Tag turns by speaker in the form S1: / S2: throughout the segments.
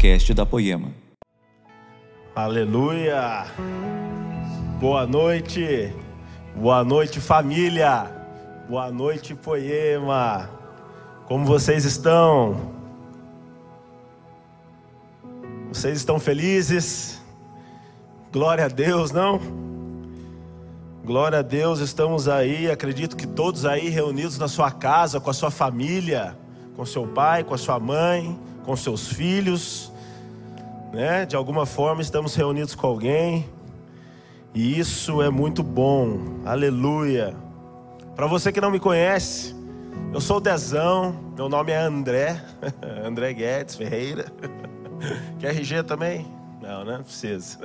S1: podcast da Poema.
S2: Aleluia! Boa noite, boa noite família, boa noite Poema. Como vocês estão? Vocês estão felizes? Glória a Deus, não? Glória a Deus, estamos aí, acredito que todos aí reunidos na sua casa, com a sua família, com seu pai, com a sua mãe, com seus filhos, né? De alguma forma estamos reunidos com alguém. E isso é muito bom. Aleluia. Para você que não me conhece, eu sou o Dezão, meu nome é André, André Guedes Ferreira. Quer RG também? Não, né? Não precisa.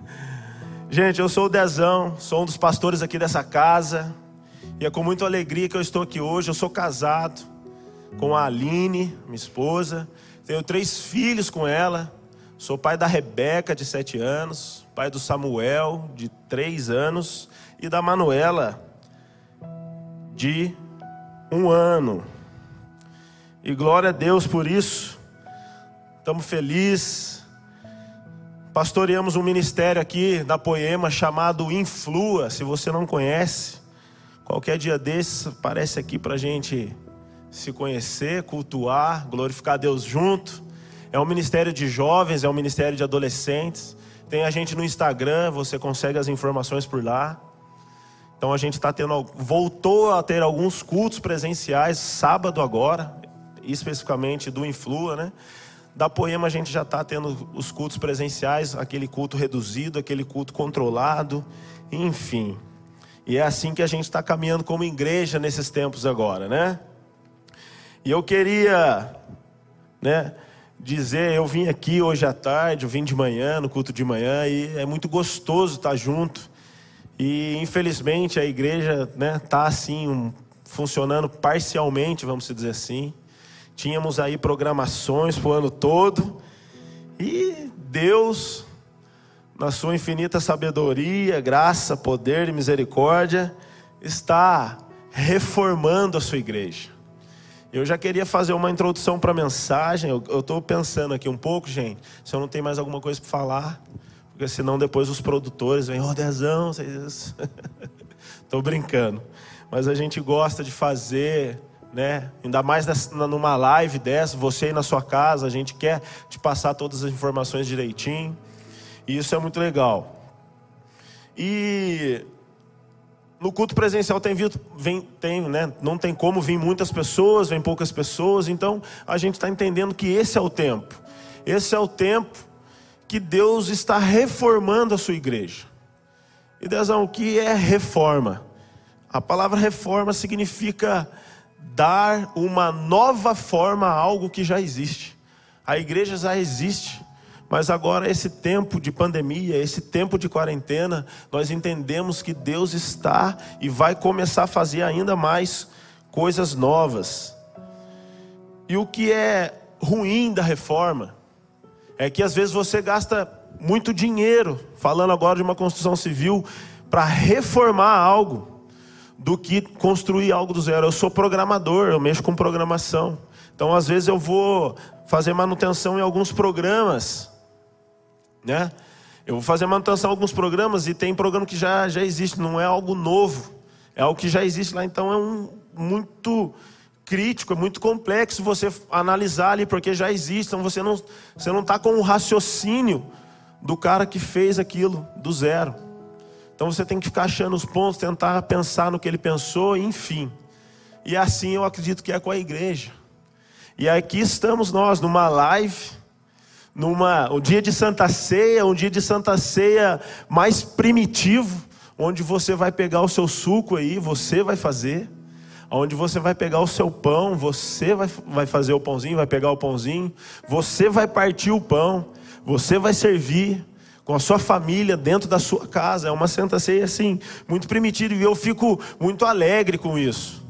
S2: Gente, eu sou o Dezão, sou um dos pastores aqui dessa casa. E é com muita alegria que eu estou aqui hoje. Eu sou casado com a Aline, minha esposa. Tenho três filhos com ela. Sou pai da Rebeca, de sete anos. Pai do Samuel, de três anos. E da Manuela, de um ano. E glória a Deus por isso. Estamos felizes. Pastoreamos um ministério aqui da Poema chamado Influa. Se você não conhece, qualquer dia desses aparece aqui para gente se conhecer, cultuar, glorificar Deus junto. É um ministério de jovens, é um ministério de adolescentes. Tem a gente no Instagram, você consegue as informações por lá. Então a gente está tendo, voltou a ter alguns cultos presenciais, sábado agora, especificamente do Influa, né? Da Poema a gente já está tendo os cultos presenciais, aquele culto reduzido, aquele culto controlado, enfim. E é assim que a gente está caminhando como igreja nesses tempos agora, né? E eu queria, né, dizer, eu vim aqui hoje à tarde, eu vim de manhã, no culto de manhã, e é muito gostoso estar junto. E infelizmente a igreja, né, tá assim, um, funcionando parcialmente, vamos dizer assim. Tínhamos aí programações para o ano todo. E Deus, na sua infinita sabedoria, graça, poder e misericórdia, está reformando a sua igreja. Eu já queria fazer uma introdução para a mensagem. Eu estou pensando aqui um pouco, gente. Se eu não tenho mais alguma coisa para falar, porque senão depois os produtores vêm, ô oh, Dezão, vocês. Estou brincando. Mas a gente gosta de fazer né? Ainda mais numa live dessa, você aí na sua casa, a gente quer te passar todas as informações direitinho. E isso é muito legal. E no culto presencial tem vem, tem, né? Não tem como vir muitas pessoas, vem poucas pessoas. Então a gente está entendendo que esse é o tempo. Esse é o tempo que Deus está reformando a sua igreja. E Dezão, o que é reforma? A palavra reforma significa dar uma nova forma a algo que já existe. A igreja já existe, mas agora esse tempo de pandemia, esse tempo de quarentena, nós entendemos que Deus está e vai começar a fazer ainda mais coisas novas. E o que é ruim da reforma é que às vezes você gasta muito dinheiro, falando agora de uma construção civil, para reformar algo do que construir algo do zero. Eu sou programador, eu mexo com programação. Então, às vezes, eu vou fazer manutenção em alguns programas, né? Eu vou fazer manutenção em alguns programas e tem programa que já, já existe, não é algo novo, é algo que já existe lá. Então, é um muito crítico, é muito complexo você analisar ali, porque já existe. Então, você não você não está com o raciocínio do cara que fez aquilo do zero. Então você tem que ficar achando os pontos, tentar pensar no que ele pensou, enfim. E assim eu acredito que é com a igreja. E aqui estamos nós numa live, numa um dia de Santa Ceia, um dia de Santa Ceia mais primitivo, onde você vai pegar o seu suco aí, você vai fazer. Onde você vai pegar o seu pão, você vai, vai fazer o pãozinho, vai pegar o pãozinho, você vai partir o pão, você vai servir, com a sua família, dentro da sua casa. É uma santa ceia assim, muito primitiva. E eu fico muito alegre com isso.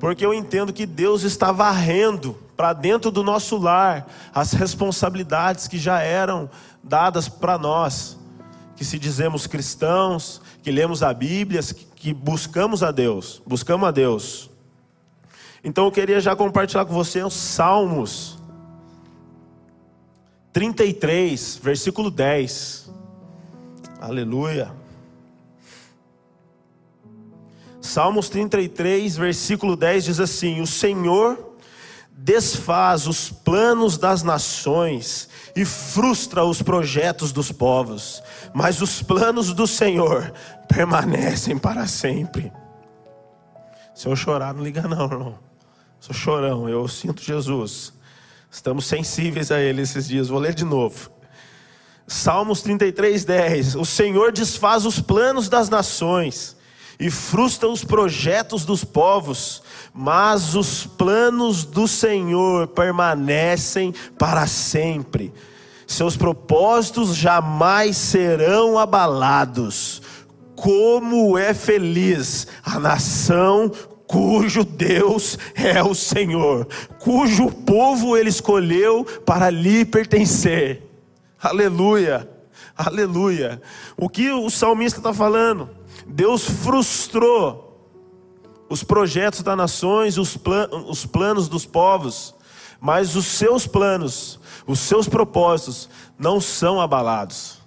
S2: Porque eu entendo que Deus está varrendo para dentro do nosso lar as responsabilidades que já eram dadas para nós, que se dizemos cristãos, que lemos a Bíblia, que buscamos a Deus, buscamos a Deus. Então eu queria já compartilhar com você os Salmos 33, versículo 10. Aleluia. Salmos 33, versículo 10 diz assim: O Senhor desfaz os planos das nações e frustra os projetos dos povos, mas os planos do Senhor permanecem para sempre. Se eu chorar, não liga não, irmão. Sou chorão, eu sinto Jesus. Estamos sensíveis a Ele esses dias. Vou ler de novo. Salmos 33, 10. O Senhor desfaz os planos das nações e frustra os projetos dos povos, mas os planos do Senhor permanecem para sempre. Seus propósitos jamais serão abalados. Como é feliz a nação cujo Deus é o Senhor, cujo povo ele escolheu para lhe pertencer. Aleluia, aleluia. O que o salmista está falando? Deus frustrou os projetos das nações, os, plan os planos dos povos, mas os seus planos, os seus propósitos não são abalados.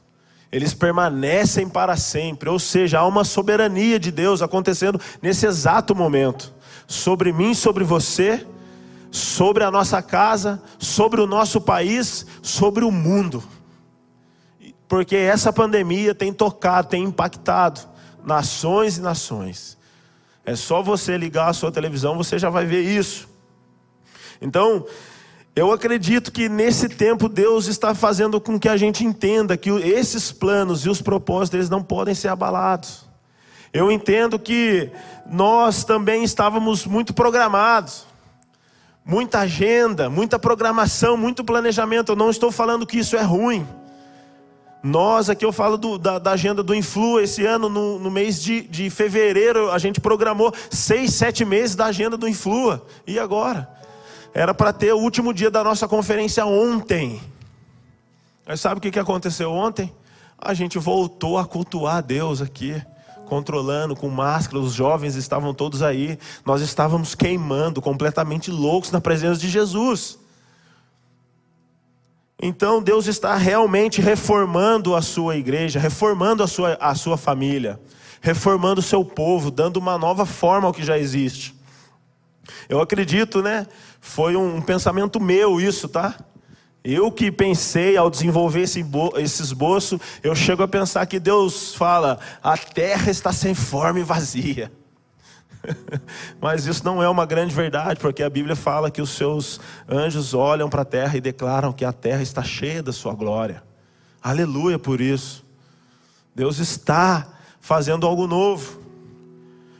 S2: Eles permanecem para sempre, ou seja, há uma soberania de Deus acontecendo nesse exato momento, sobre mim, sobre você, sobre a nossa casa, sobre o nosso país, sobre o mundo, porque essa pandemia tem tocado, tem impactado nações e nações. É só você ligar a sua televisão, você já vai ver isso. Então, eu acredito que nesse tempo Deus está fazendo com que a gente entenda que esses planos e os propósitos eles não podem ser abalados. Eu entendo que nós também estávamos muito programados, muita agenda, muita programação, muito planejamento. Eu não estou falando que isso é ruim. Nós, aqui eu falo do, da, da, agenda do Influa, esse ano, no, no mês de, de fevereiro, a gente programou seis, sete meses da agenda do Influa. E agora? Era para ter o último dia da nossa conferência ontem. Mas sabe o que aconteceu ontem? A gente voltou a cultuar Deus aqui, controlando com máscara, os jovens estavam todos aí. Nós estávamos queimando, completamente loucos na presença de Jesus. Então Deus está realmente reformando a sua igreja, reformando a sua, a sua família, reformando o seu povo, dando uma nova forma ao que já existe. Eu acredito, né? Foi um pensamento meu isso, tá? Eu que pensei ao desenvolver esse, esse esboço, eu chego a pensar que Deus fala: a terra está sem forma e vazia. Mas isso não é uma grande verdade, porque a Bíblia fala que os seus anjos olham para a terra e declaram que a terra está cheia da sua glória. Aleluia por isso. Deus está fazendo algo novo.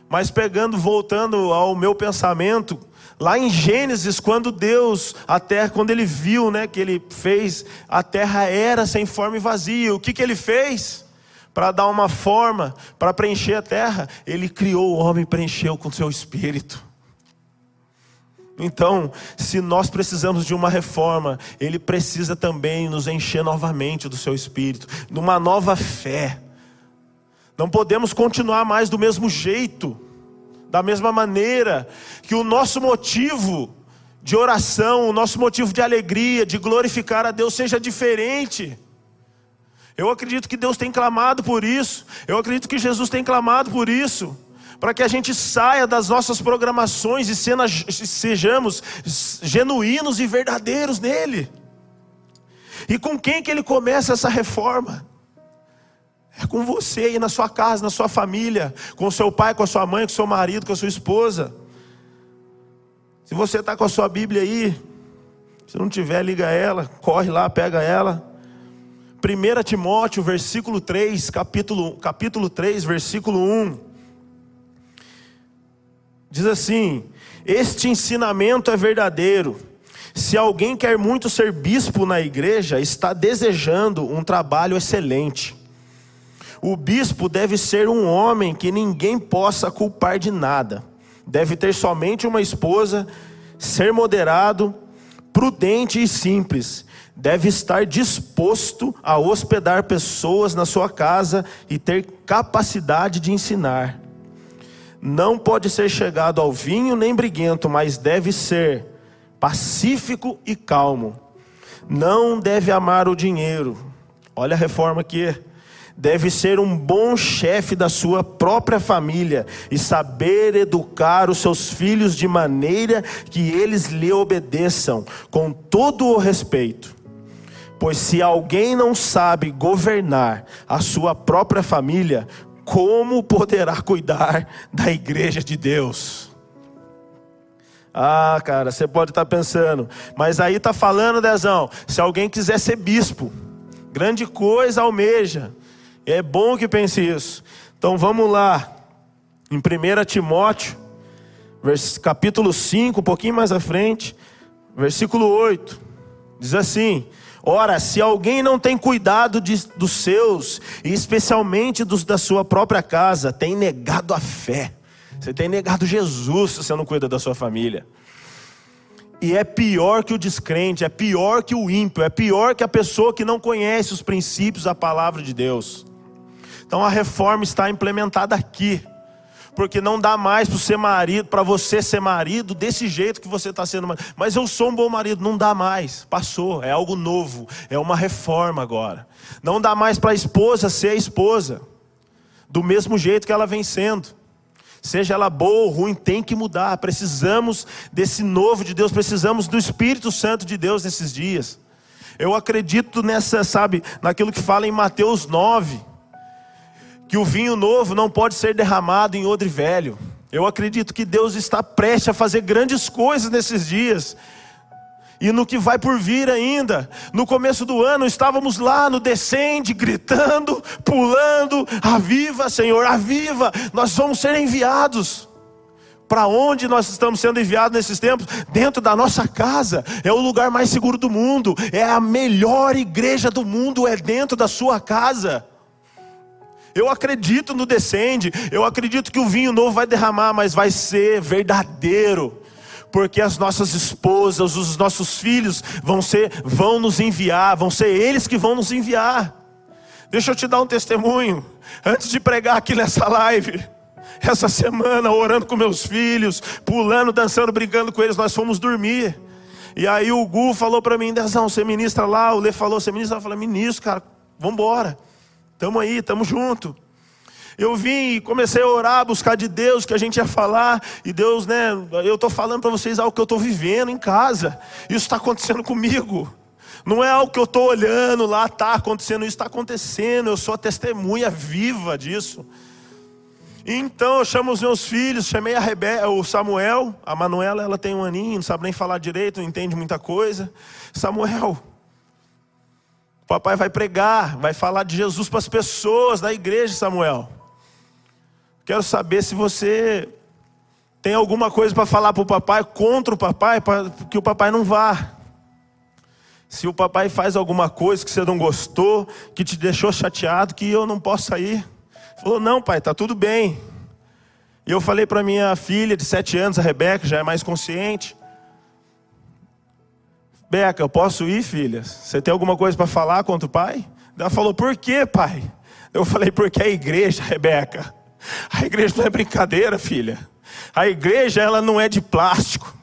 S2: Mas pegando, voltando ao meu pensamento, Lá em Gênesis, quando Deus, a terra, quando ele viu, né, que ele fez, a terra era sem forma e vazia. O que que ele fez? Para dar uma forma, para preencher a terra, ele criou o homem preencheu com seu espírito. Então, se nós precisamos de uma reforma, ele precisa também nos encher novamente do seu espírito, de uma nova fé. Não podemos continuar mais do mesmo jeito da mesma maneira que o nosso motivo de oração, o nosso motivo de alegria, de glorificar a Deus seja diferente. Eu acredito que Deus tem clamado por isso, eu acredito que Jesus tem clamado por isso, para que a gente saia das nossas programações e sejamos genuínos e verdadeiros nele. E com quem que ele começa essa reforma? É com você aí na sua casa, na sua família, com seu pai, com a sua mãe, com seu marido, com a sua esposa. Se você está com a sua Bíblia aí, se não tiver, liga ela, corre lá, pega ela. 1 Timóteo, versículo 3, capítulo, capítulo 3, versículo 1. Diz assim: Este ensinamento é verdadeiro. Se alguém quer muito ser bispo na igreja, está desejando um trabalho excelente. O bispo deve ser um homem que ninguém possa culpar de nada. Deve ter somente uma esposa, ser moderado, prudente e simples. Deve estar disposto a hospedar pessoas na sua casa e ter capacidade de ensinar. Não pode ser chegado ao vinho nem briguento, mas deve ser pacífico e calmo não deve amar o dinheiro. Olha a reforma aqui. Deve ser um bom chefe da sua própria família e saber educar os seus filhos de maneira que eles lhe obedeçam com todo o respeito. Pois se alguém não sabe governar a sua própria família, como poderá cuidar da igreja de Deus? Ah, cara, você pode estar pensando, mas aí está falando, Dezão, se alguém quiser ser bispo, grande coisa almeja, é bom que pense isso. Então vamos lá, em 1 Timóteo, capítulo 5, um pouquinho mais à frente, versículo 8, diz assim: Ora, se alguém não tem cuidado de, dos seus, e especialmente dos da sua própria casa, tem negado a fé. Você tem negado Jesus se você não cuida da sua família. E é pior que o descrente, é pior que o ímpio, é pior que a pessoa que não conhece os princípios da palavra de Deus. Então a reforma está implementada aqui. Porque não dá mais para ser marido, para você ser marido desse jeito que você está sendo marido. Mas eu sou um bom marido, não dá mais. Passou, é algo novo, é uma reforma agora. Não dá mais para a esposa ser a esposa, do mesmo jeito que ela vem sendo seja ela boa ou ruim, tem que mudar. Precisamos desse novo de Deus, precisamos do Espírito Santo de Deus nesses dias. Eu acredito nessa, sabe, naquilo que fala em Mateus 9, que o vinho novo não pode ser derramado em odre velho. Eu acredito que Deus está prestes a fazer grandes coisas nesses dias e no que vai por vir ainda. No começo do ano estávamos lá no descende, gritando, pulando: Aviva, Senhor, aviva! Nós vamos ser enviados. Para onde nós estamos sendo enviados nesses tempos? Dentro da nossa casa. É o lugar mais seguro do mundo. É a melhor igreja do mundo, é dentro da sua casa. Eu acredito no descende, eu acredito que o vinho novo vai derramar, mas vai ser verdadeiro porque as nossas esposas, os nossos filhos vão ser, vão nos enviar, vão ser eles que vão nos enviar. Deixa eu te dar um testemunho. Antes de pregar aqui nessa live, essa semana, orando com meus filhos, pulando, dançando, brincando com eles, nós fomos dormir. E aí o Gu falou para mim, Dezão, você ministra lá, o Lê falou, você ministra eu falei, ministro, cara, vamos embora. Tamo aí, tamo junto. Eu vim e comecei a orar, buscar de Deus que a gente ia falar, e Deus, né? Eu estou falando para vocês algo que eu estou vivendo em casa, isso está acontecendo comigo. Não é algo que eu estou olhando lá, está acontecendo, isso está acontecendo, eu sou a testemunha viva disso. Então eu chamo os meus filhos, chamei a Rebe o Samuel, a Manuela, ela tem um aninho, não sabe nem falar direito, não entende muita coisa. Samuel, papai vai pregar, vai falar de Jesus para as pessoas da igreja, Samuel. Quero saber se você tem alguma coisa para falar para o papai, contra o papai, para que o papai não vá. Se o papai faz alguma coisa que você não gostou, que te deixou chateado, que eu não posso ir. Falou, não, pai, está tudo bem. E eu falei para minha filha de sete anos, a Rebeca, já é mais consciente. Beca, eu posso ir, filha? Você tem alguma coisa para falar contra o pai? Ela falou, por quê, pai? Eu falei, porque a igreja, Rebeca. A igreja não é brincadeira, filha. A igreja ela não é de plástico.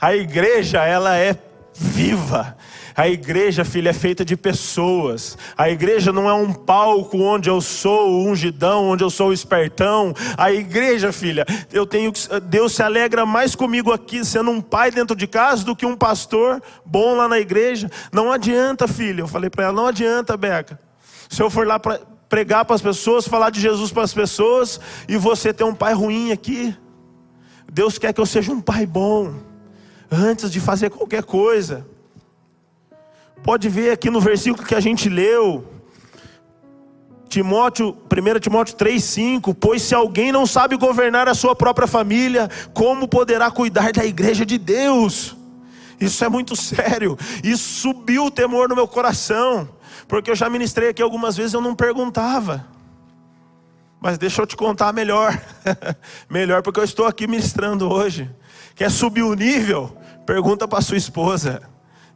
S2: A igreja ela é viva. A igreja, filha, é feita de pessoas. A igreja não é um palco onde eu sou o ungidão, onde eu sou o espertão. A igreja, filha, eu tenho Deus se alegra mais comigo aqui sendo um pai dentro de casa do que um pastor bom lá na igreja. Não adianta, filha. Eu falei para ela, não adianta, Beca. Se eu for lá para pregar para as pessoas, falar de Jesus para as pessoas, e você ter um pai ruim aqui. Deus quer que eu seja um pai bom, antes de fazer qualquer coisa. Pode ver aqui no versículo que a gente leu, Timóteo, 1 Timóteo 3,5: Pois se alguém não sabe governar a sua própria família, como poderá cuidar da igreja de Deus? Isso é muito sério, isso subiu o temor no meu coração. Porque eu já ministrei aqui algumas vezes eu não perguntava. Mas deixa eu te contar melhor. melhor porque eu estou aqui ministrando hoje. Quer subir o nível? Pergunta para sua esposa.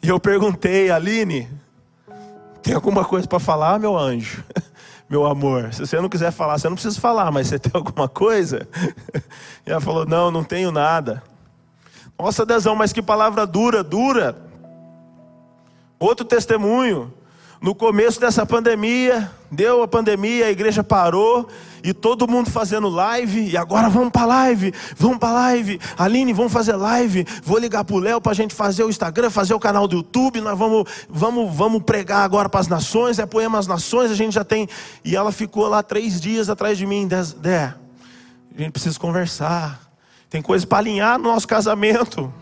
S2: E eu perguntei, Aline, tem alguma coisa para falar, meu anjo? meu amor, se você não quiser falar, você não precisa falar, mas você tem alguma coisa? E ela falou: Não, não tenho nada. Nossa, Dezão, mas que palavra dura, dura. Outro testemunho. No começo dessa pandemia, deu a pandemia, a igreja parou e todo mundo fazendo live. E agora vamos para live, vamos para live. Aline, vamos fazer live. Vou ligar para o Léo para a gente fazer o Instagram, fazer o canal do YouTube. Nós vamos, vamos, vamos pregar agora para as nações. É poema às nações. A gente já tem. E ela ficou lá três dias atrás de mim. Dé, a gente precisa conversar. Tem coisa para alinhar no nosso casamento.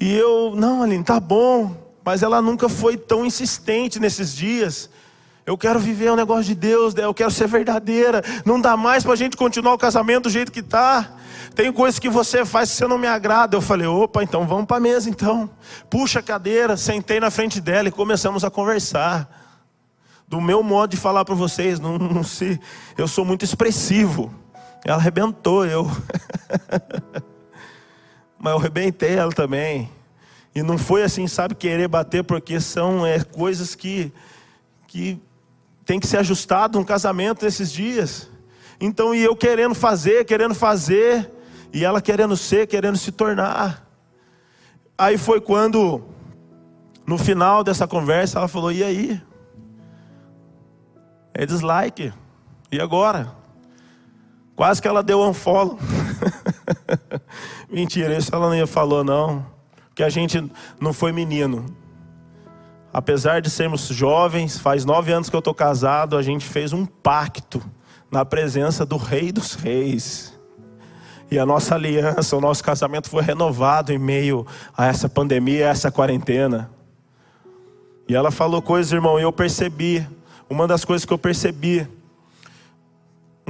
S2: E eu, não, Aline, tá bom mas ela nunca foi tão insistente nesses dias. Eu quero viver o um negócio de Deus, né? eu quero ser verdadeira. Não dá mais para a gente continuar o casamento do jeito que está. Tem coisas que você faz que você não me agrada. Eu falei, opa, então vamos para a mesa então. Puxa a cadeira, sentei na frente dela e começamos a conversar. Do meu modo de falar para vocês, não, não eu sou muito expressivo. Ela arrebentou eu. Mas eu arrebentei ela também. E não foi assim, sabe, querer bater, porque são é, coisas que, que tem que ser ajustado no casamento nesses dias. Então, e eu querendo fazer, querendo fazer, e ela querendo ser, querendo se tornar. Aí foi quando, no final dessa conversa, ela falou: E aí? É dislike. E agora? Quase que ela deu um follow. Mentira, isso ela não falou, não que a gente não foi menino. Apesar de sermos jovens, faz nove anos que eu estou casado, a gente fez um pacto na presença do Rei dos Reis. E a nossa aliança, o nosso casamento foi renovado em meio a essa pandemia, a essa quarentena. E ela falou coisas, irmão, e eu percebi. Uma das coisas que eu percebi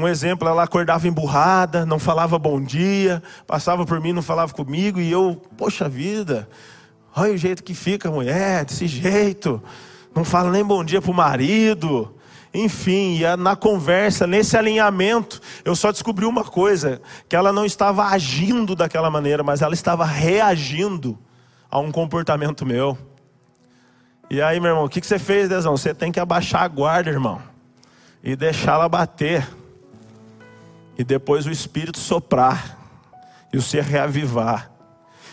S2: um exemplo, ela acordava emburrada, não falava bom dia, passava por mim, não falava comigo, e eu, poxa vida, olha o jeito que fica a mulher, desse jeito, não fala nem bom dia para o marido. Enfim, na conversa, nesse alinhamento, eu só descobri uma coisa: que ela não estava agindo daquela maneira, mas ela estava reagindo a um comportamento meu. E aí, meu irmão, o que você fez, Dezão? Você tem que abaixar a guarda, irmão, e deixá-la bater e depois o Espírito soprar, e você reavivar,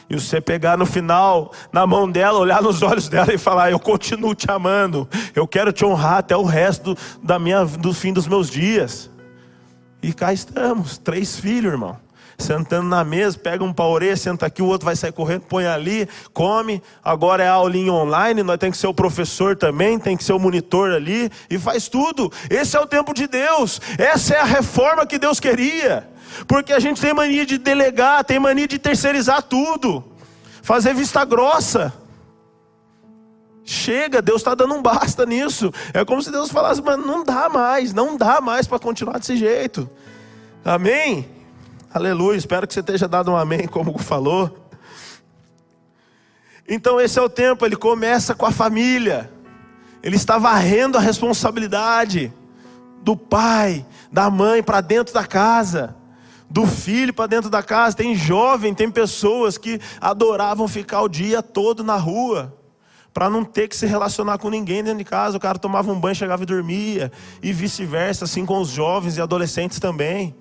S2: e você pegar no final, na mão dela, olhar nos olhos dela e falar: Eu continuo te amando, eu quero te honrar até o resto do, da minha, do fim dos meus dias. E cá estamos, três filhos, irmão sentando na mesa, pega um paurê, senta aqui, o outro vai sair correndo, põe ali, come. Agora é aulinha online, nós tem que ser o professor também, tem que ser o monitor ali e faz tudo. Esse é o tempo de Deus. Essa é a reforma que Deus queria. Porque a gente tem mania de delegar, tem mania de terceirizar tudo, fazer vista grossa. Chega, Deus está dando um basta nisso. É como se Deus falasse, mas não dá mais, não dá mais para continuar desse jeito. Amém? Aleluia, espero que você esteja dado um amém, como falou. Então, esse é o tempo, ele começa com a família, ele está varrendo a responsabilidade do pai, da mãe para dentro da casa, do filho para dentro da casa. Tem jovem, tem pessoas que adoravam ficar o dia todo na rua, para não ter que se relacionar com ninguém dentro de casa. O cara tomava um banho, chegava e dormia, e vice-versa, assim com os jovens e adolescentes também.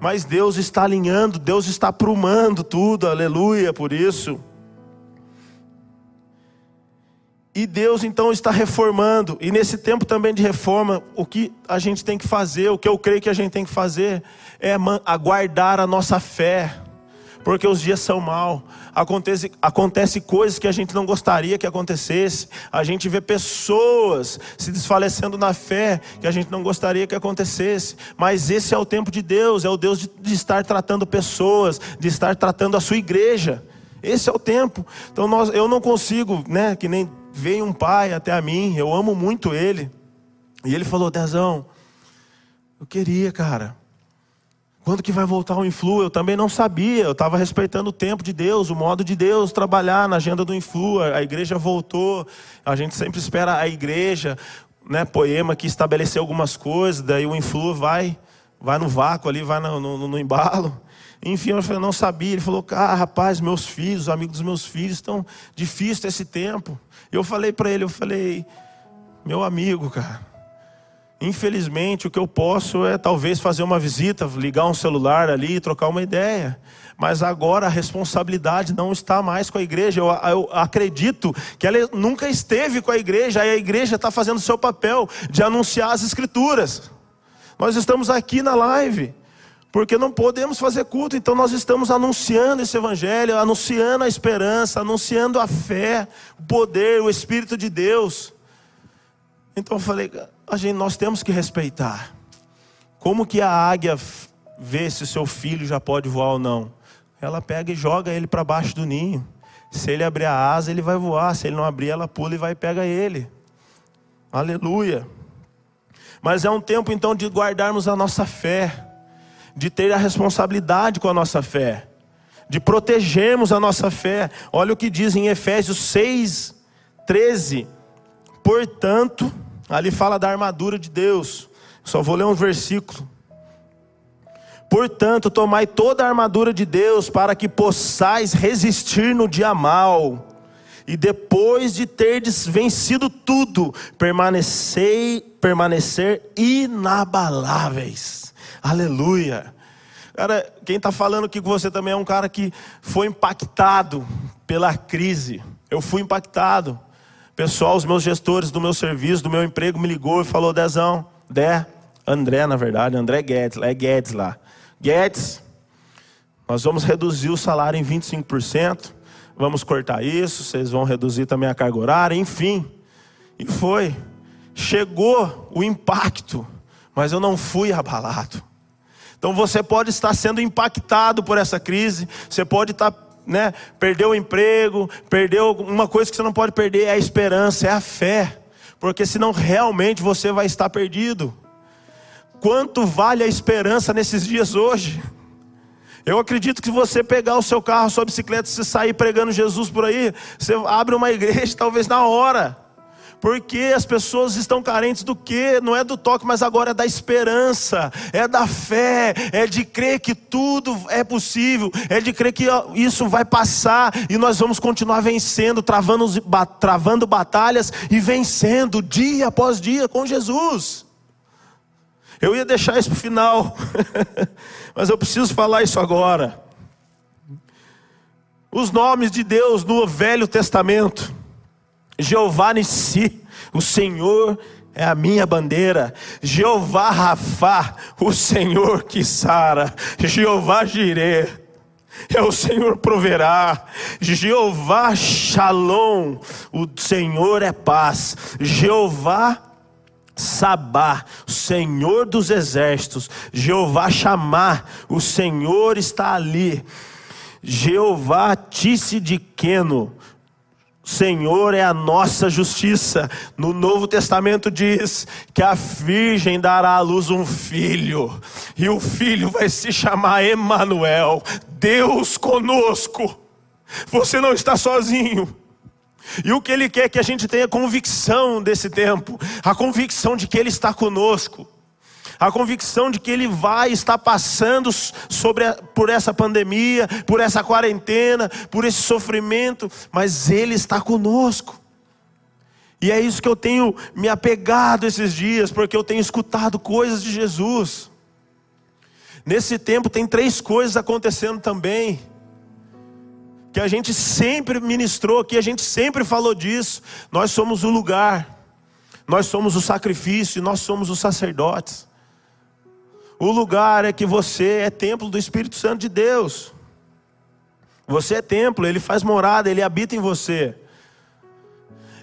S2: Mas Deus está alinhando, Deus está aprumando tudo, aleluia, por isso. E Deus então está reformando, e nesse tempo também de reforma, o que a gente tem que fazer, o que eu creio que a gente tem que fazer, é aguardar a nossa fé, porque os dias são maus. Acontece, acontece coisas que a gente não gostaria que acontecesse. A gente vê pessoas se desfalecendo na fé que a gente não gostaria que acontecesse. Mas esse é o tempo de Deus, é o Deus de, de estar tratando pessoas, de estar tratando a sua igreja. Esse é o tempo. Então nós, eu não consigo, né? Que nem veio um pai até a mim, eu amo muito ele. E ele falou: Dezão, eu queria, cara quando que vai voltar o Influ? Eu também não sabia, eu estava respeitando o tempo de Deus, o modo de Deus trabalhar na agenda do Influ. A igreja voltou, a gente sempre espera a igreja, né, poema que estabeleceu algumas coisas, daí o Influ vai, vai no vácuo ali, vai no, no, no embalo. Enfim, eu não sabia. Ele falou: Ah, rapaz, meus filhos, os amigos dos meus filhos, estão difícil esse tempo. Eu falei para ele: Eu falei, meu amigo, cara, Infelizmente, o que eu posso é talvez fazer uma visita, ligar um celular ali e trocar uma ideia. Mas agora a responsabilidade não está mais com a igreja. Eu, eu acredito que ela nunca esteve com a igreja, e a igreja está fazendo o seu papel de anunciar as escrituras. Nós estamos aqui na live, porque não podemos fazer culto, então nós estamos anunciando esse evangelho, anunciando a esperança, anunciando a fé, o poder, o Espírito de Deus. Então eu falei, a gente, nós temos que respeitar. Como que a águia vê se seu filho já pode voar ou não? Ela pega e joga ele para baixo do ninho. Se ele abrir a asa, ele vai voar. Se ele não abrir, ela pula e vai pegar ele. Aleluia. Mas é um tempo então de guardarmos a nossa fé, de ter a responsabilidade com a nossa fé, de protegermos a nossa fé. Olha o que diz em Efésios 6, 13. Portanto, Ali fala da armadura de Deus. Só vou ler um versículo. Portanto, tomai toda a armadura de Deus para que possais resistir no dia mal. E depois de terdes vencido tudo, permanecer, permanecer inabaláveis. Aleluia. Cara, quem está falando que você também é um cara que foi impactado pela crise. Eu fui impactado. Pessoal, os meus gestores do meu serviço, do meu emprego, me ligou e falou: Dezão, Dé, André, na verdade, André Guedes, é Guedes lá. Guedes, nós vamos reduzir o salário em 25%, vamos cortar isso, vocês vão reduzir também a carga horária, enfim. E foi. Chegou o impacto, mas eu não fui abalado. Então você pode estar sendo impactado por essa crise, você pode estar né, perdeu o emprego, perdeu uma coisa que você não pode perder é a esperança, é a fé, porque senão realmente você vai estar perdido. Quanto vale a esperança nesses dias hoje? Eu acredito que você pegar o seu carro, sua bicicleta, se sair pregando Jesus por aí, você abre uma igreja talvez na hora. Porque as pessoas estão carentes do que? Não é do toque, mas agora é da esperança, é da fé, é de crer que tudo é possível, é de crer que isso vai passar e nós vamos continuar vencendo, travando, travando batalhas e vencendo dia após dia com Jesus. Eu ia deixar isso para o final, mas eu preciso falar isso agora. Os nomes de Deus no Velho Testamento Jeová Nissi, o Senhor é a minha bandeira. Jeová Rafá, o Senhor que sara. Jeová Jireh, é o Senhor proverá. Jeová Shalom, o Senhor é paz. Jeová Sabá, o Senhor dos exércitos. Jeová Chamar, o Senhor está ali. Jeová Tisse de Queno, Senhor é a nossa justiça. No Novo Testamento diz que a virgem dará à luz um filho, e o filho vai se chamar Emanuel, Deus conosco. Você não está sozinho. E o que ele quer é que a gente tenha convicção desse tempo, a convicção de que ele está conosco a convicção de que Ele vai estar passando sobre a, por essa pandemia, por essa quarentena, por esse sofrimento, mas Ele está conosco. E é isso que eu tenho me apegado esses dias, porque eu tenho escutado coisas de Jesus. Nesse tempo tem três coisas acontecendo também, que a gente sempre ministrou, que a gente sempre falou disso. Nós somos o lugar, nós somos o sacrifício, nós somos os sacerdotes. O lugar é que você é templo do Espírito Santo de Deus. Você é templo, ele faz morada, ele habita em você.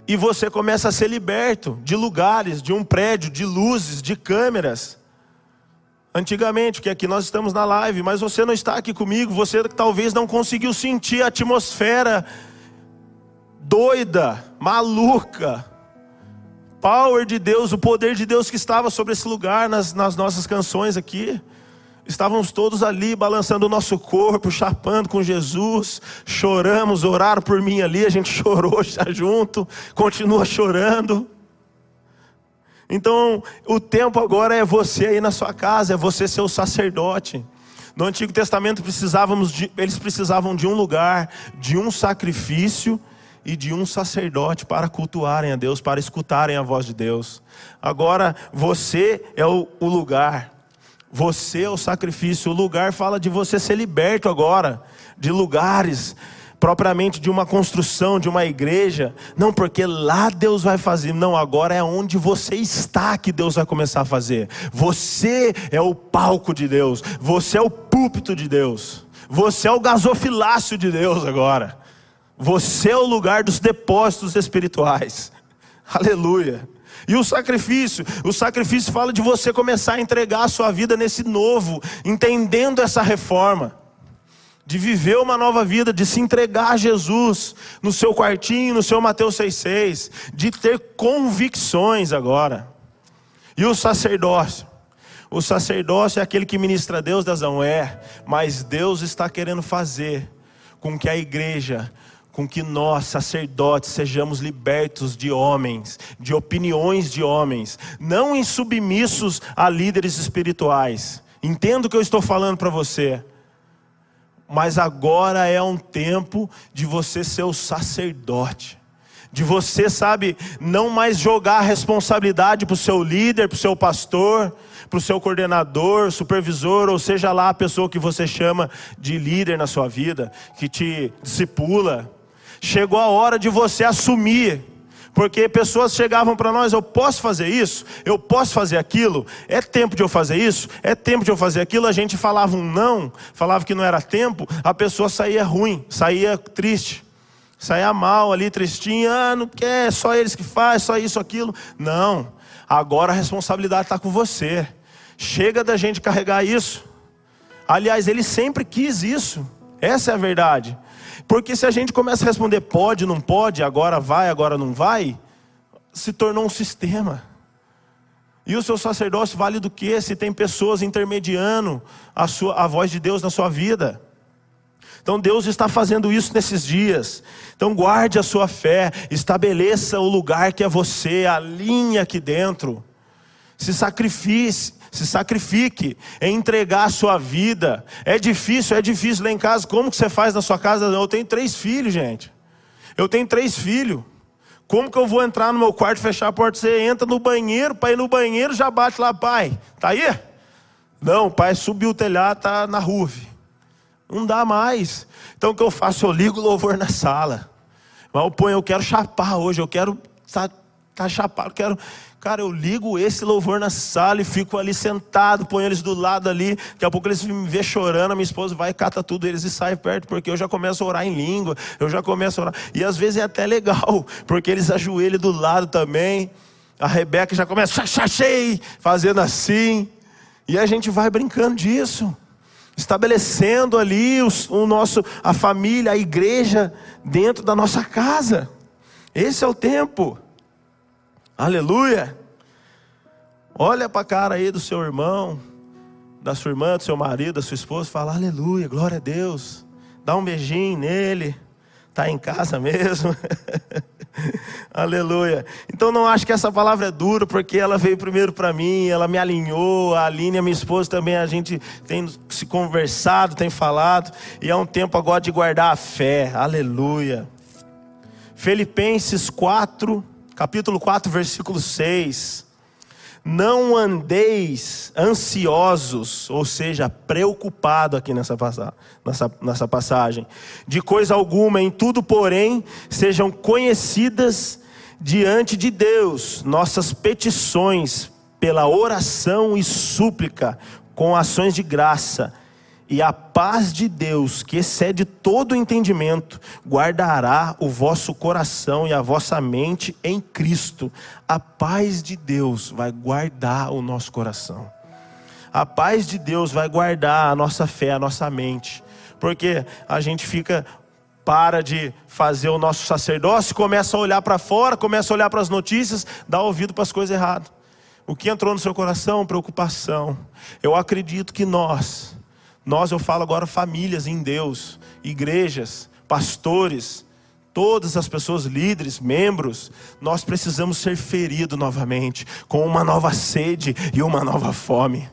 S2: E você começa a ser liberto de lugares, de um prédio, de luzes, de câmeras. Antigamente, que aqui nós estamos na live, mas você não está aqui comigo, você talvez não conseguiu sentir a atmosfera doida, maluca, power de Deus, o poder de Deus que estava sobre esse lugar nas, nas nossas canções aqui. Estávamos todos ali balançando o nosso corpo, chapando com Jesus, choramos, oraram por mim ali, a gente chorou já junto, continua chorando. Então, o tempo agora é você aí na sua casa, é você ser o sacerdote. No Antigo Testamento precisávamos de, eles precisavam de um lugar, de um sacrifício e de um sacerdote para cultuarem a Deus, para escutarem a voz de Deus. Agora você é o, lugar, você é o sacrifício. O lugar fala de você ser liberto agora, de lugares, propriamente de uma construção, de uma igreja. Não, porque lá Deus vai fazer. Não, agora é onde você está que Deus vai começar a fazer. Você é o palco de Deus, você é o púlpito de Deus, você é o gasofilácio de Deus agora. Você é o lugar dos depósitos espirituais. Aleluia. E o sacrifício, o sacrifício fala de você começar a entregar a sua vida nesse novo, entendendo essa reforma, de viver uma nova vida, de se entregar a Jesus no seu quartinho, no seu Mateus 6,6, de ter convicções agora. E o sacerdócio, o sacerdócio é aquele que ministra a Deus, Dazão, é, mas Deus está querendo fazer com que a igreja com que nós, sacerdotes, sejamos libertos de homens, de opiniões de homens, não insubmissos a líderes espirituais. Entendo o que eu estou falando para você. Mas agora é um tempo de você ser o sacerdote. De você, sabe, não mais jogar a responsabilidade para o seu líder, para o seu pastor, para o seu coordenador, supervisor, ou seja lá a pessoa que você chama de líder na sua vida, que te discipula Chegou a hora de você assumir. Porque pessoas chegavam para nós, eu posso fazer isso? Eu posso fazer aquilo? É tempo de eu fazer isso? É tempo de eu fazer aquilo? A gente falava um não, falava que não era tempo, a pessoa saía ruim, saía triste, saía mal ali, tristinha, ah, não quer, só eles que fazem, só isso, aquilo. Não, agora a responsabilidade está com você. Chega da gente carregar isso. Aliás, ele sempre quis isso. Essa é a verdade. Porque se a gente começa a responder pode, não pode, agora vai, agora não vai, se tornou um sistema. E o seu sacerdócio vale do que se tem pessoas intermediando a, sua, a voz de Deus na sua vida? Então Deus está fazendo isso nesses dias. Então guarde a sua fé, estabeleça o lugar que é você, a linha aqui dentro. Se sacrifique, se sacrifique em entregar a sua vida. É difícil, é difícil lá em casa. Como que você faz na sua casa? Eu tenho três filhos, gente. Eu tenho três filhos. Como que eu vou entrar no meu quarto, fechar a porta? Você entra no banheiro, para ir no banheiro já bate lá, pai. Tá aí? Não, pai subiu o telhado, tá na rua. Não dá mais. Então o que eu faço? Eu ligo o louvor na sala. Mas eu ponho, eu quero chapar hoje, eu quero tá, tá chapado, eu quero Cara, eu ligo esse louvor na sala e fico ali sentado, ponho eles do lado ali. Daqui a pouco eles me vê chorando, a minha esposa vai, cata tudo eles e sai perto, porque eu já começo a orar em língua, eu já começo a orar. E às vezes é até legal, porque eles ajoelham do lado também. A Rebeca já começa, chachei, fazendo assim. E a gente vai brincando disso estabelecendo ali o, o, nosso, a família, a igreja dentro da nossa casa. Esse é o tempo. Aleluia. Olha para a cara aí do seu irmão, da sua irmã, do seu marido, da sua esposa, fala aleluia, glória a Deus. Dá um beijinho nele. Está em casa mesmo. aleluia. Então não acho que essa palavra é dura, porque ela veio primeiro para mim, ela me alinhou, a Aline, a minha esposa também, a gente tem se conversado, tem falado, e é um tempo agora de guardar a fé. Aleluia. Filipenses 4, capítulo 4, versículo 6. Não andeis ansiosos, ou seja, preocupado aqui nessa, nessa, nessa passagem, de coisa alguma, em tudo, porém, sejam conhecidas diante de Deus nossas petições pela oração e súplica, com ações de graça e a paz de Deus, que excede todo o entendimento, guardará o vosso coração e a vossa mente em Cristo. A paz de Deus vai guardar o nosso coração. A paz de Deus vai guardar a nossa fé, a nossa mente. Porque a gente fica para de fazer o nosso sacerdócio, começa a olhar para fora, começa a olhar para as notícias, dá ouvido para as coisas erradas. O que entrou no seu coração? Preocupação. Eu acredito que nós nós, eu falo agora, famílias em Deus, igrejas, pastores, todas as pessoas, líderes, membros, nós precisamos ser feridos novamente, com uma nova sede e uma nova fome.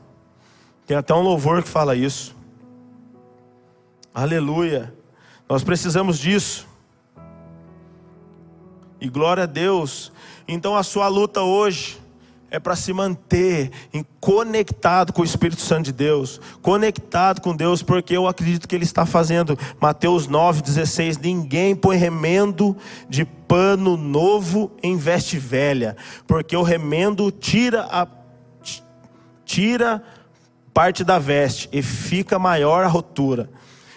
S2: Tem até um louvor que fala isso. Aleluia. Nós precisamos disso. E glória a Deus. Então a sua luta hoje é para se manter conectado com o Espírito Santo de Deus, conectado com Deus, porque eu acredito que Ele está fazendo. Mateus 9,16: Ninguém põe remendo de pano novo em veste velha, porque o remendo tira a tira parte da veste e fica maior a rotura.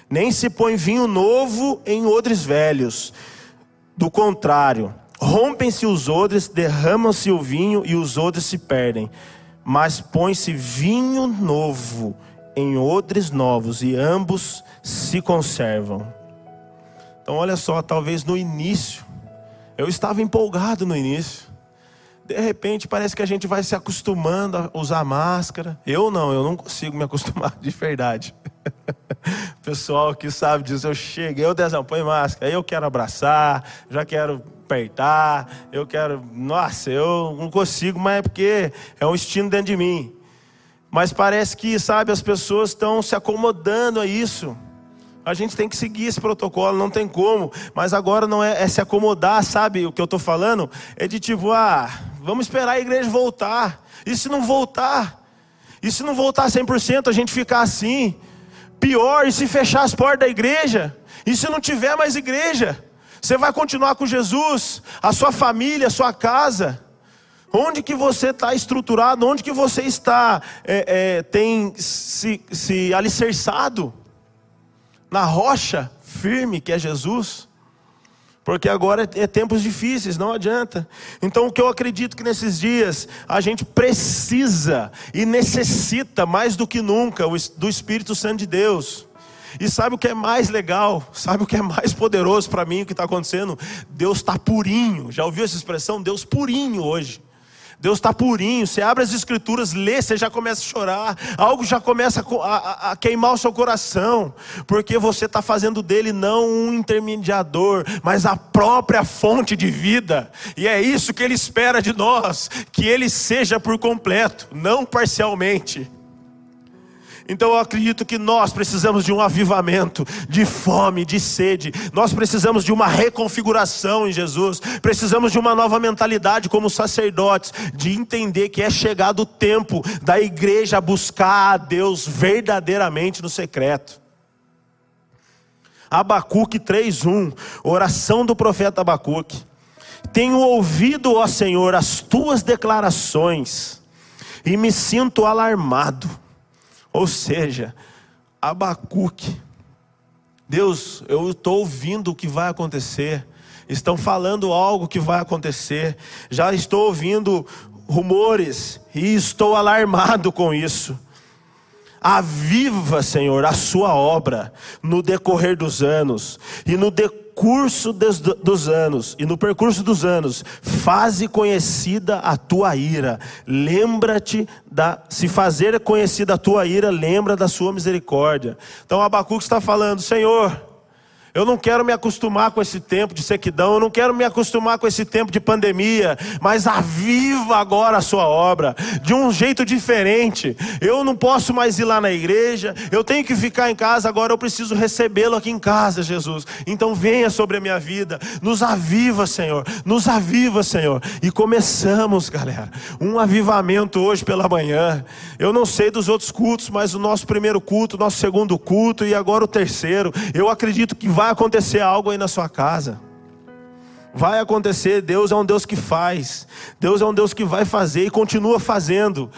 S2: Nem se põe vinho novo em odres velhos. Do contrário, rompem-se os odres, derramam-se o vinho e os odres se perdem. Mas põe-se vinho novo em odres novos e ambos se conservam. Então, olha só, talvez no início, eu estava empolgado no início. De repente parece que a gente vai se acostumando a usar máscara. Eu não, eu não consigo me acostumar de verdade. Pessoal que sabe disso, eu cheguei, eu dezão, põe máscara. Aí eu quero abraçar, já quero apertar, eu quero. Nossa, eu não consigo, mas é porque é um instinto dentro de mim. Mas parece que, sabe, as pessoas estão se acomodando a isso. A gente tem que seguir esse protocolo, não tem como. Mas agora não é, é se acomodar, sabe? O que eu estou falando é de tipo, ah, vamos esperar a igreja voltar. E se não voltar? E se não voltar 100%, a gente ficar assim? Pior, e se fechar as portas da igreja? E se não tiver mais igreja? Você vai continuar com Jesus, a sua família, a sua casa? Onde que você está estruturado? Onde que você está, é, é, tem se, se alicerçado? na rocha firme que é Jesus. Porque agora é, é tempos difíceis, não adianta. Então, o que eu acredito que nesses dias a gente precisa e necessita mais do que nunca do Espírito Santo de Deus. E sabe o que é mais legal? Sabe o que é mais poderoso para mim o que está acontecendo? Deus está purinho. Já ouviu essa expressão? Deus purinho hoje. Deus está purinho. Você abre as escrituras, lê, você já começa a chorar. Algo já começa a, a, a queimar o seu coração. Porque você está fazendo dele não um intermediador, mas a própria fonte de vida. E é isso que ele espera de nós: que ele seja por completo, não parcialmente. Então eu acredito que nós precisamos de um avivamento, de fome, de sede. Nós precisamos de uma reconfiguração em Jesus. Precisamos de uma nova mentalidade como sacerdotes, de entender que é chegado o tempo da igreja buscar a Deus verdadeiramente no secreto. Abacuque 3:1, oração do profeta Abacuque. Tenho ouvido, ó Senhor, as tuas declarações e me sinto alarmado ou seja, Abacuque, Deus, eu estou ouvindo o que vai acontecer, estão falando algo que vai acontecer, já estou ouvindo rumores e estou alarmado com isso. Aviva, Senhor, a sua obra no decorrer dos anos e no decorrer curso dos, dos anos e no percurso dos anos, faze conhecida a tua ira. Lembra-te da se fazer conhecida a tua ira, lembra da sua misericórdia. Então Abacuque está falando, Senhor, eu não quero me acostumar com esse tempo de sequidão, eu não quero me acostumar com esse tempo de pandemia, mas aviva agora a sua obra, de um jeito diferente. Eu não posso mais ir lá na igreja, eu tenho que ficar em casa, agora eu preciso recebê-lo aqui em casa, Jesus. Então venha sobre a minha vida, nos aviva, Senhor, nos aviva, Senhor. E começamos, galera, um avivamento hoje pela manhã. Eu não sei dos outros cultos, mas o nosso primeiro culto, nosso segundo culto e agora o terceiro, eu acredito que vai vai acontecer algo aí na sua casa. Vai acontecer, Deus é um Deus que faz, Deus é um Deus que vai fazer e continua fazendo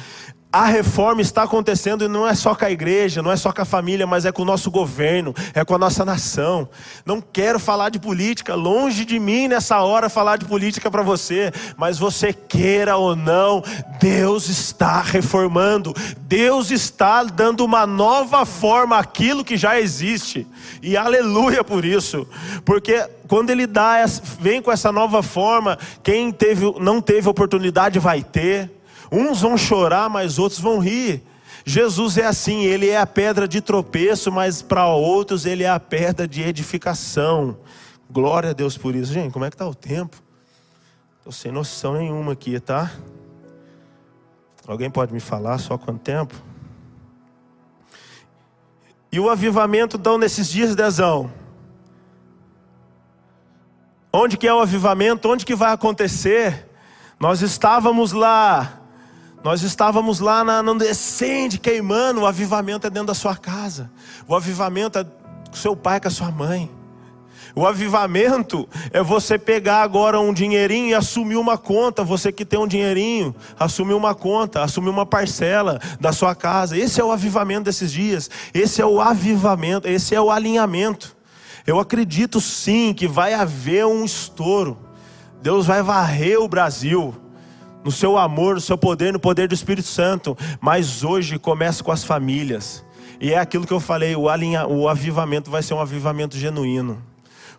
S2: a reforma está acontecendo e não é só com a igreja, não é só com a família, mas é com o nosso governo, é com a nossa nação. Não quero falar de política, longe de mim nessa hora falar de política para você, mas você queira ou não, Deus está reformando, Deus está dando uma nova forma àquilo que já existe, e aleluia por isso, porque quando Ele dá, vem com essa nova forma, quem teve, não teve oportunidade vai ter. Uns vão chorar, mas outros vão rir. Jesus é assim, ele é a pedra de tropeço, mas para outros ele é a pedra de edificação. Glória a Deus por isso. Gente, como é que está o tempo? Estou sem noção nenhuma aqui, tá? Alguém pode me falar só quanto tempo? E o avivamento, então, nesses dias, Dezão? Onde que é o avivamento? Onde que vai acontecer? Nós estávamos lá, nós estávamos lá na, no descende queimando. O avivamento é dentro da sua casa, o avivamento é com seu pai, com a sua mãe. O avivamento é você pegar agora um dinheirinho e assumir uma conta. Você que tem um dinheirinho, assumir uma conta, assumir uma parcela da sua casa. Esse é o avivamento desses dias. Esse é o avivamento, esse é o alinhamento. Eu acredito sim que vai haver um estouro. Deus vai varrer o Brasil no seu amor, no seu poder, no poder do Espírito Santo. Mas hoje começa com as famílias. E é aquilo que eu falei, o, alinha, o avivamento vai ser um avivamento genuíno.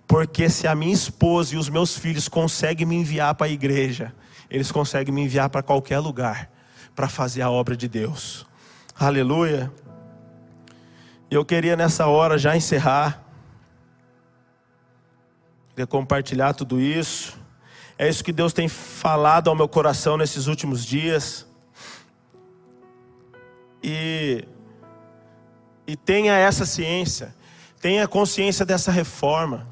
S2: Porque se a minha esposa e os meus filhos conseguem me enviar para a igreja, eles conseguem me enviar para qualquer lugar para fazer a obra de Deus. Aleluia. Eu queria nessa hora já encerrar. Queria compartilhar tudo isso. É isso que Deus tem falado ao meu coração nesses últimos dias. E, e tenha essa ciência, tenha consciência dessa reforma.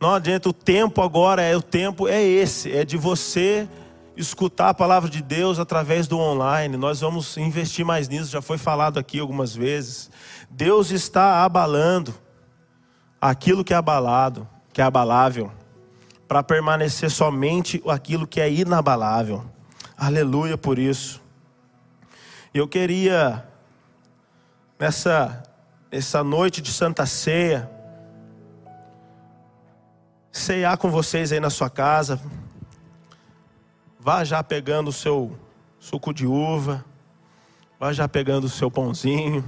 S2: Não adianta, o tempo agora é o tempo é esse, é de você escutar a palavra de Deus através do online. Nós vamos investir mais nisso, já foi falado aqui algumas vezes. Deus está abalando aquilo que é abalado, que é abalável, para permanecer somente aquilo que é inabalável. Aleluia por isso. Eu queria nessa essa noite de Santa Ceia ceiar com vocês aí na sua casa. Vá já pegando o seu suco de uva. Vá já pegando o seu pãozinho.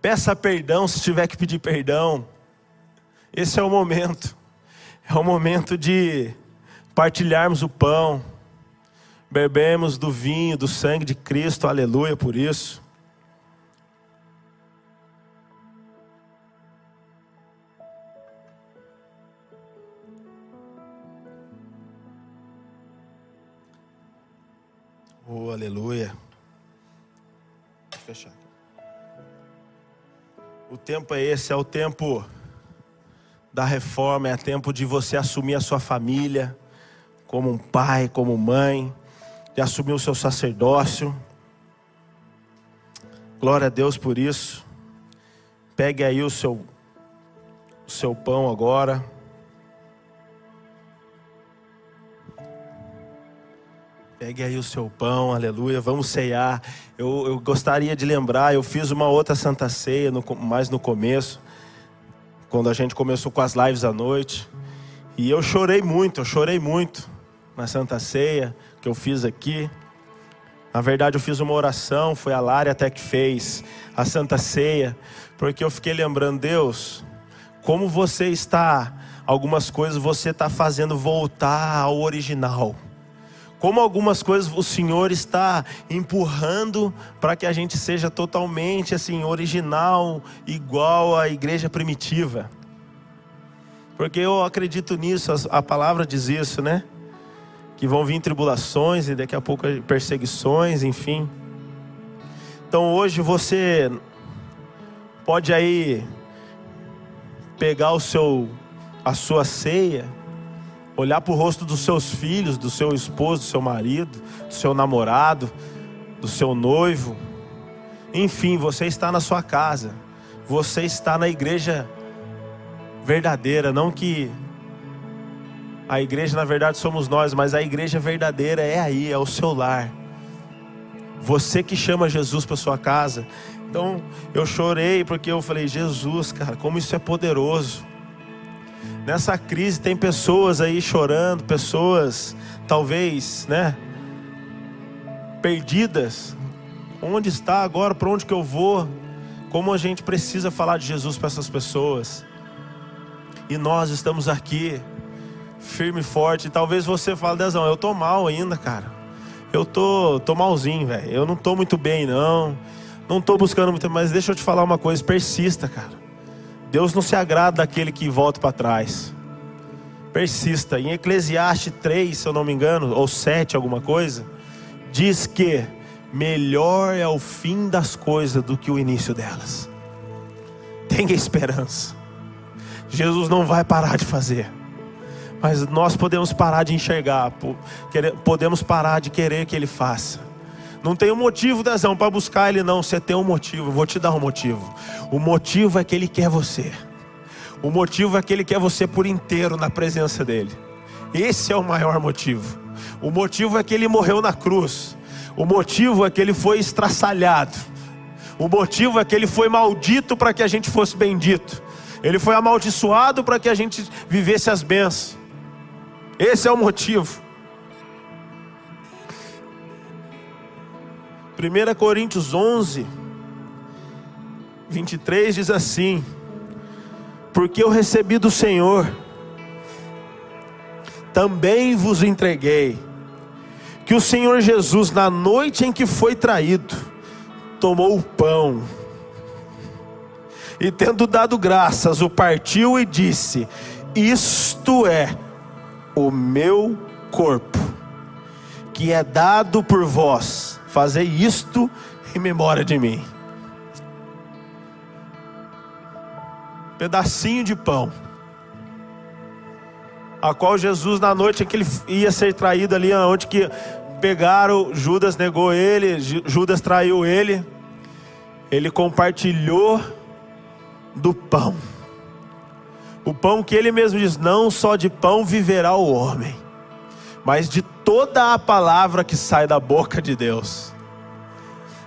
S2: Peça perdão se tiver que pedir perdão. Esse é o momento. É o momento de partilharmos o pão. Bebemos do vinho, do sangue de Cristo. Aleluia por isso. Oh, aleluia. Fechar. O tempo é esse, é o tempo da reforma, é tempo de você assumir a sua família como um pai, como mãe, de assumir o seu sacerdócio. Glória a Deus por isso. Pegue aí o seu o seu pão agora. Pegue aí o seu pão, aleluia, vamos ceiar. Eu, eu gostaria de lembrar, eu fiz uma outra Santa Ceia, no, mais no começo, quando a gente começou com as lives à noite. E eu chorei muito, eu chorei muito na Santa Ceia que eu fiz aqui. Na verdade, eu fiz uma oração, foi a Lara até que fez a Santa Ceia, porque eu fiquei lembrando, Deus, como você está, algumas coisas você está fazendo voltar ao original como algumas coisas o Senhor está empurrando para que a gente seja totalmente assim original, igual à igreja primitiva. Porque eu acredito nisso, a palavra diz isso, né? Que vão vir tribulações e daqui a pouco perseguições, enfim. Então hoje você pode aí pegar o seu a sua ceia olhar para o rosto dos seus filhos, do seu esposo, do seu marido, do seu namorado, do seu noivo. Enfim, você está na sua casa, você está na igreja verdadeira, não que a igreja na verdade somos nós, mas a igreja verdadeira é aí, é o seu lar. Você que chama Jesus para sua casa. Então, eu chorei porque eu falei: Jesus, cara, como isso é poderoso. Nessa crise tem pessoas aí chorando, pessoas talvez, né, perdidas. Onde está agora? Para onde que eu vou? Como a gente precisa falar de Jesus para essas pessoas? E nós estamos aqui, firme e forte. talvez você fale, Dezão, eu tô mal ainda, cara. Eu tô, tô malzinho, velho. Eu não tô muito bem, não. Não tô buscando muito, mas deixa eu te falar uma coisa, persista, cara. Deus não se agrada daquele que volta para trás. Persista. Em Eclesiastes 3, se eu não me engano, ou 7, alguma coisa, diz que melhor é o fim das coisas do que o início delas. Tenha esperança. Jesus não vai parar de fazer. Mas nós podemos parar de enxergar, podemos parar de querer que Ele faça. Não tem um motivo, Dezão, para buscar Ele, não. Você tem um motivo, eu vou te dar um motivo. O motivo é que Ele quer você. O motivo é que Ele quer você por inteiro na presença dEle. Esse é o maior motivo. O motivo é que Ele morreu na cruz. O motivo é que Ele foi estraçalhado. O motivo é que Ele foi maldito para que a gente fosse bendito. Ele foi amaldiçoado para que a gente vivesse as bênçãos. Esse é o motivo. 1 Coríntios 11, 23 diz assim: Porque eu recebi do Senhor, também vos entreguei, que o Senhor Jesus, na noite em que foi traído, tomou o pão, e tendo dado graças, o partiu e disse: Isto é o meu corpo, que é dado por vós Fazei isto em memória de mim. Pedacinho de pão, a qual Jesus na noite que ele ia ser traído ali, onde que pegaram, Judas negou ele, Judas traiu ele, ele compartilhou do pão. O pão que ele mesmo diz: não só de pão viverá o homem, mas de toda a palavra que sai da boca de Deus.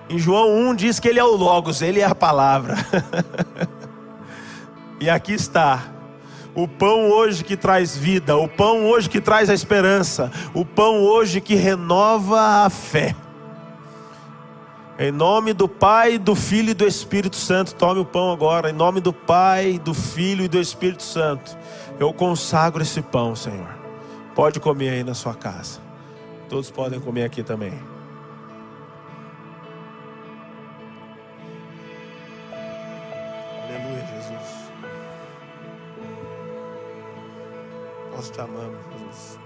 S2: Em João 1 diz que ele é o Logos, ele é a palavra. e aqui está. O pão hoje que traz vida, o pão hoje que traz a esperança, o pão hoje que renova a fé. Em nome do Pai, do Filho e do Espírito Santo, tome o pão agora. Em nome do Pai, do Filho e do Espírito Santo, eu consagro esse pão, Senhor. Pode comer aí na sua casa. Todos podem comer aqui também. Aleluia, Jesus. Nós te amamos, Jesus.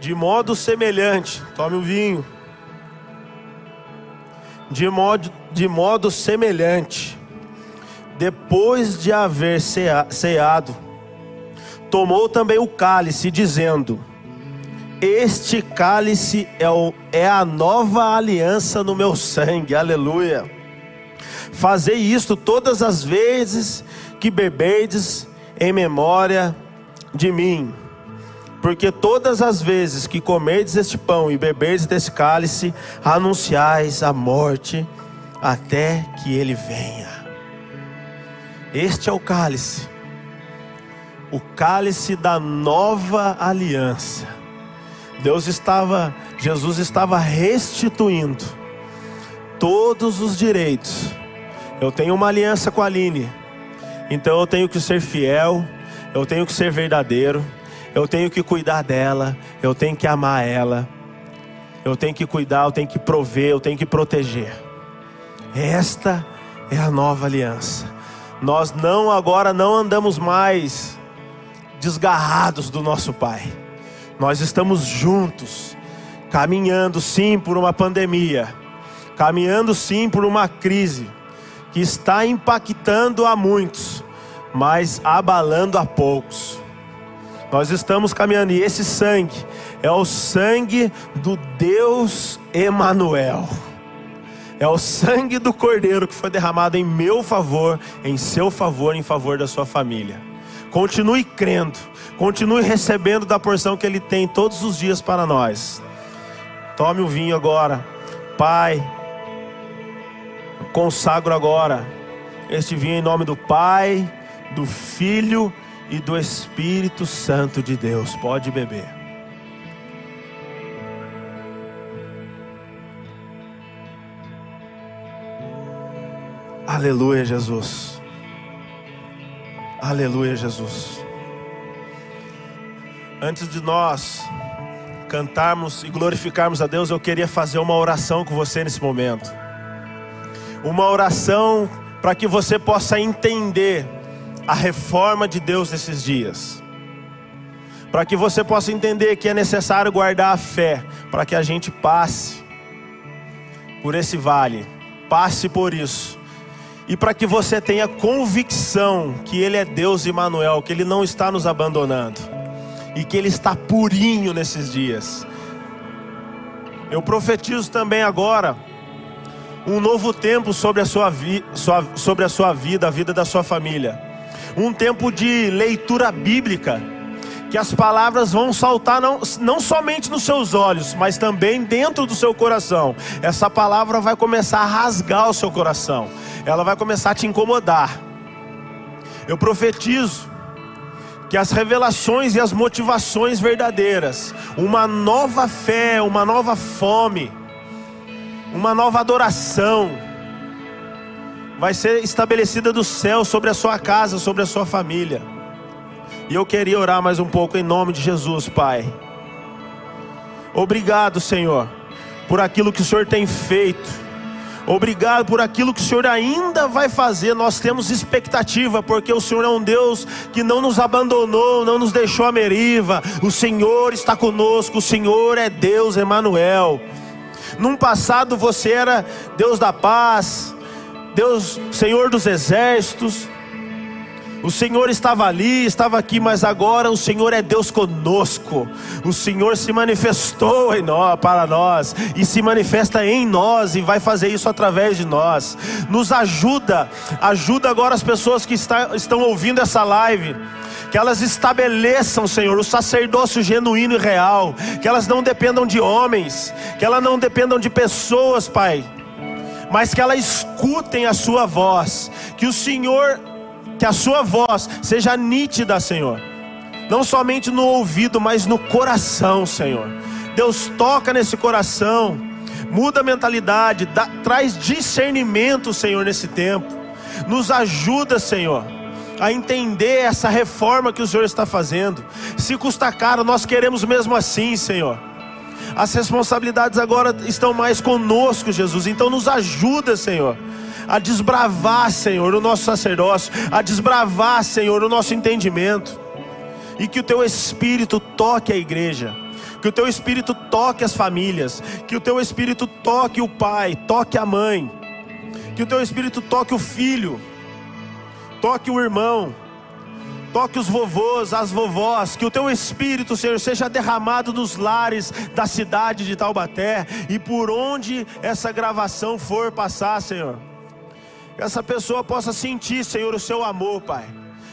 S2: De modo semelhante, tome o vinho. De modo, de modo semelhante depois de haver ceado, tomou também o cálice, dizendo: Este cálice é, o, é a nova aliança no meu sangue, aleluia. Fazei isto todas as vezes que beberdes em memória de mim. Porque todas as vezes que comerdes este pão e beberdes desse cálice, anunciais a morte até que ele venha. Este é o cálice, o cálice da nova aliança. Deus estava, Jesus estava restituindo todos os direitos. Eu tenho uma aliança com a Aline, então eu tenho que ser fiel, eu tenho que ser verdadeiro, eu tenho que cuidar dela, eu tenho que amar ela, eu tenho que cuidar, eu tenho que prover, eu tenho que proteger. Esta é a nova aliança. Nós não agora não andamos mais desgarrados do nosso Pai. Nós estamos juntos, caminhando sim por uma pandemia, caminhando sim por uma crise que está impactando a muitos, mas abalando a poucos. Nós estamos caminhando e esse sangue é o sangue do Deus Emanuel. É o sangue do Cordeiro que foi derramado em meu favor, em seu favor, em favor da sua família. Continue crendo, continue recebendo da porção que Ele tem todos os dias para nós. Tome o vinho agora, Pai. Consagro agora este vinho em nome do Pai, do Filho e do Espírito Santo de Deus. Pode beber. Aleluia, Jesus. Aleluia, Jesus. Antes de nós cantarmos e glorificarmos a Deus, eu queria fazer uma oração com você nesse momento. Uma oração para que você possa entender a reforma de Deus nesses dias. Para que você possa entender que é necessário guardar a fé, para que a gente passe por esse vale, passe por isso e para que você tenha convicção que Ele é Deus Emmanuel, que Ele não está nos abandonando e que Ele está purinho nesses dias. Eu profetizo também agora um novo tempo sobre a sua, vi, sua, sobre a sua vida, a vida da sua família. Um tempo de leitura bíblica, que as palavras vão saltar não, não somente nos seus olhos, mas também dentro do seu coração. Essa palavra vai começar a rasgar o seu coração, ela vai começar a te incomodar. Eu profetizo que as revelações e as motivações verdadeiras, uma nova fé, uma nova fome, uma nova adoração vai ser estabelecida do céu sobre a sua casa, sobre a sua família. E eu queria orar mais um pouco em nome de Jesus, Pai. Obrigado, Senhor, por aquilo que o Senhor tem feito. Obrigado por aquilo que o Senhor ainda vai fazer. Nós temos expectativa, porque o Senhor é um Deus que não nos abandonou, não nos deixou à meriva. O Senhor está conosco, o Senhor é Deus, Emanuel. Num passado você era Deus da paz, Deus, Senhor dos exércitos. O Senhor estava ali, estava aqui, mas agora o Senhor é Deus conosco. O Senhor se manifestou em nós, para nós e se manifesta em nós e vai fazer isso através de nós. Nos ajuda, ajuda agora as pessoas que está, estão ouvindo essa live que elas estabeleçam, Senhor, o sacerdócio genuíno e real, que elas não dependam de homens, que elas não dependam de pessoas, Pai, mas que elas escutem a Sua voz, que o Senhor, que a Sua voz seja nítida, Senhor, não somente no ouvido, mas no coração, Senhor. Deus toca nesse coração, muda a mentalidade, dá, traz discernimento, Senhor, nesse tempo, nos ajuda, Senhor a entender essa reforma que o Senhor está fazendo. Se custa caro, nós queremos mesmo assim, Senhor. As responsabilidades agora estão mais conosco, Jesus. Então nos ajuda, Senhor, a desbravar, Senhor, o nosso sacerdócio, a desbravar, Senhor, o nosso entendimento. E que o teu espírito toque a igreja. Que o teu espírito toque as famílias, que o teu espírito toque o pai, toque a mãe, que o teu espírito toque o filho, toque o irmão, toque os vovôs, as vovós, que o teu espírito, Senhor, seja derramado nos lares da cidade de Taubaté e por onde essa gravação for passar, Senhor. Que essa pessoa possa sentir, Senhor, o seu amor, Pai.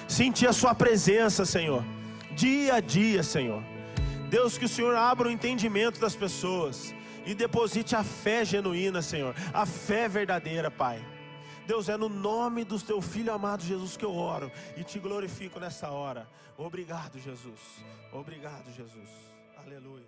S2: Sentir a sua presença, Senhor. Dia a dia, Senhor. Deus, que o Senhor abra o entendimento das pessoas e deposite a fé genuína, Senhor. A fé verdadeira, Pai. Deus, é no nome do teu filho amado Jesus que eu oro e te glorifico nessa hora. Obrigado, Jesus. Obrigado, Jesus. Aleluia.